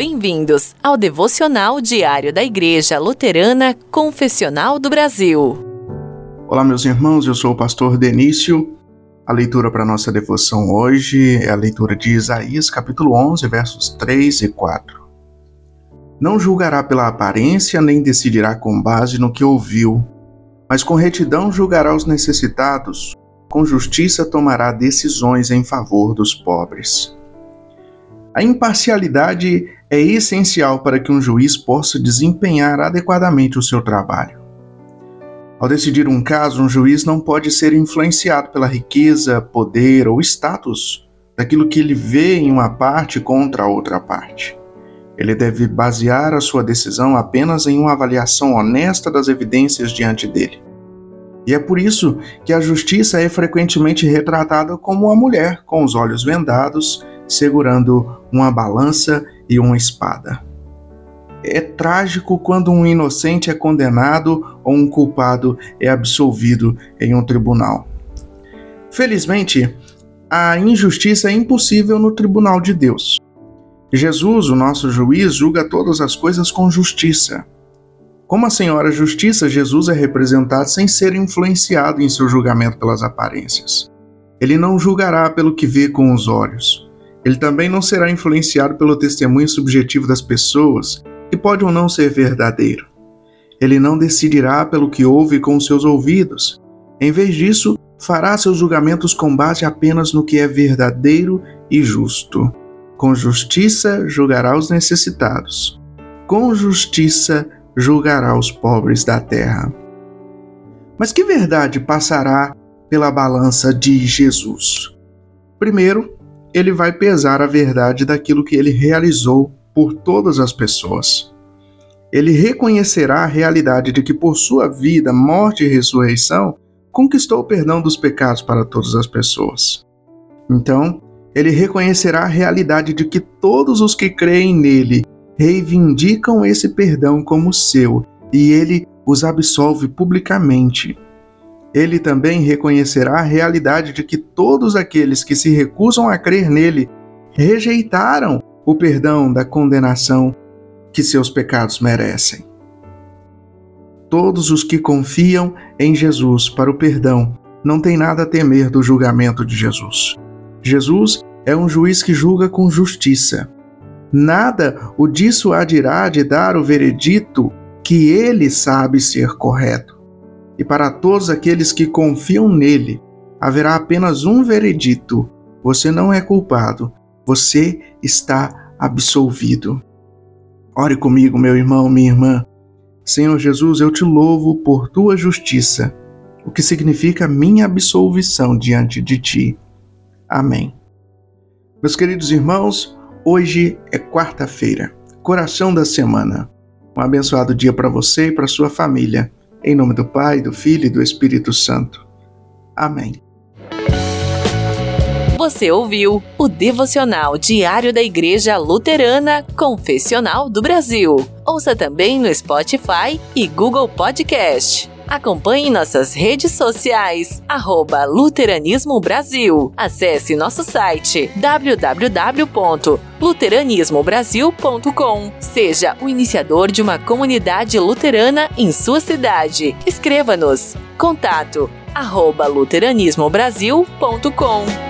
Bem-vindos ao devocional diário da Igreja Luterana Confessional do Brasil. Olá, meus irmãos, eu sou o pastor Denício. A leitura para nossa devoção hoje é a leitura de Isaías, capítulo 11, versos 3 e 4. Não julgará pela aparência, nem decidirá com base no que ouviu, mas com retidão julgará os necessitados, com justiça tomará decisões em favor dos pobres. A imparcialidade é essencial para que um juiz possa desempenhar adequadamente o seu trabalho. Ao decidir um caso, um juiz não pode ser influenciado pela riqueza, poder ou status daquilo que ele vê em uma parte contra a outra parte. Ele deve basear a sua decisão apenas em uma avaliação honesta das evidências diante dele. E é por isso que a justiça é frequentemente retratada como uma mulher com os olhos vendados, segurando uma balança e uma espada. É trágico quando um inocente é condenado ou um culpado é absolvido em um tribunal. Felizmente, a injustiça é impossível no tribunal de Deus. Jesus, o nosso juiz, julga todas as coisas com justiça. Como a Senhora Justiça, Jesus é representado sem ser influenciado em seu julgamento pelas aparências. Ele não julgará pelo que vê com os olhos. Ele também não será influenciado pelo testemunho subjetivo das pessoas, que pode ou não ser verdadeiro. Ele não decidirá pelo que ouve com seus ouvidos. Em vez disso, fará seus julgamentos com base apenas no que é verdadeiro e justo. Com justiça julgará os necessitados. Com justiça julgará os pobres da terra. Mas que verdade passará pela balança de Jesus? Primeiro, ele vai pesar a verdade daquilo que ele realizou por todas as pessoas. Ele reconhecerá a realidade de que, por sua vida, morte e ressurreição, conquistou o perdão dos pecados para todas as pessoas. Então, ele reconhecerá a realidade de que todos os que creem nele reivindicam esse perdão como seu e ele os absolve publicamente. Ele também reconhecerá a realidade de que todos aqueles que se recusam a crer nele rejeitaram o perdão da condenação que seus pecados merecem. Todos os que confiam em Jesus para o perdão não têm nada a temer do julgamento de Jesus. Jesus é um juiz que julga com justiça. Nada o dissuadirá de dar o veredito que ele sabe ser correto. E para todos aqueles que confiam nele, haverá apenas um veredito: você não é culpado, você está absolvido. Ore comigo, meu irmão, minha irmã. Senhor Jesus, eu te louvo por tua justiça, o que significa minha absolvição diante de ti. Amém. Meus queridos irmãos, hoje é quarta-feira, coração da semana. Um abençoado dia para você e para sua família. Em nome do Pai, do Filho e do Espírito Santo. Amém. Você ouviu o devocional diário da Igreja Luterana Confessional do Brasil. Ouça também no Spotify e Google Podcast. Acompanhe nossas redes sociais, arroba Luteranismo Brasil. Acesse nosso site www.luteranismobrasil.com. Seja o iniciador de uma comunidade luterana em sua cidade. Escreva-nos. Contato arroba luteranismobrasil.com.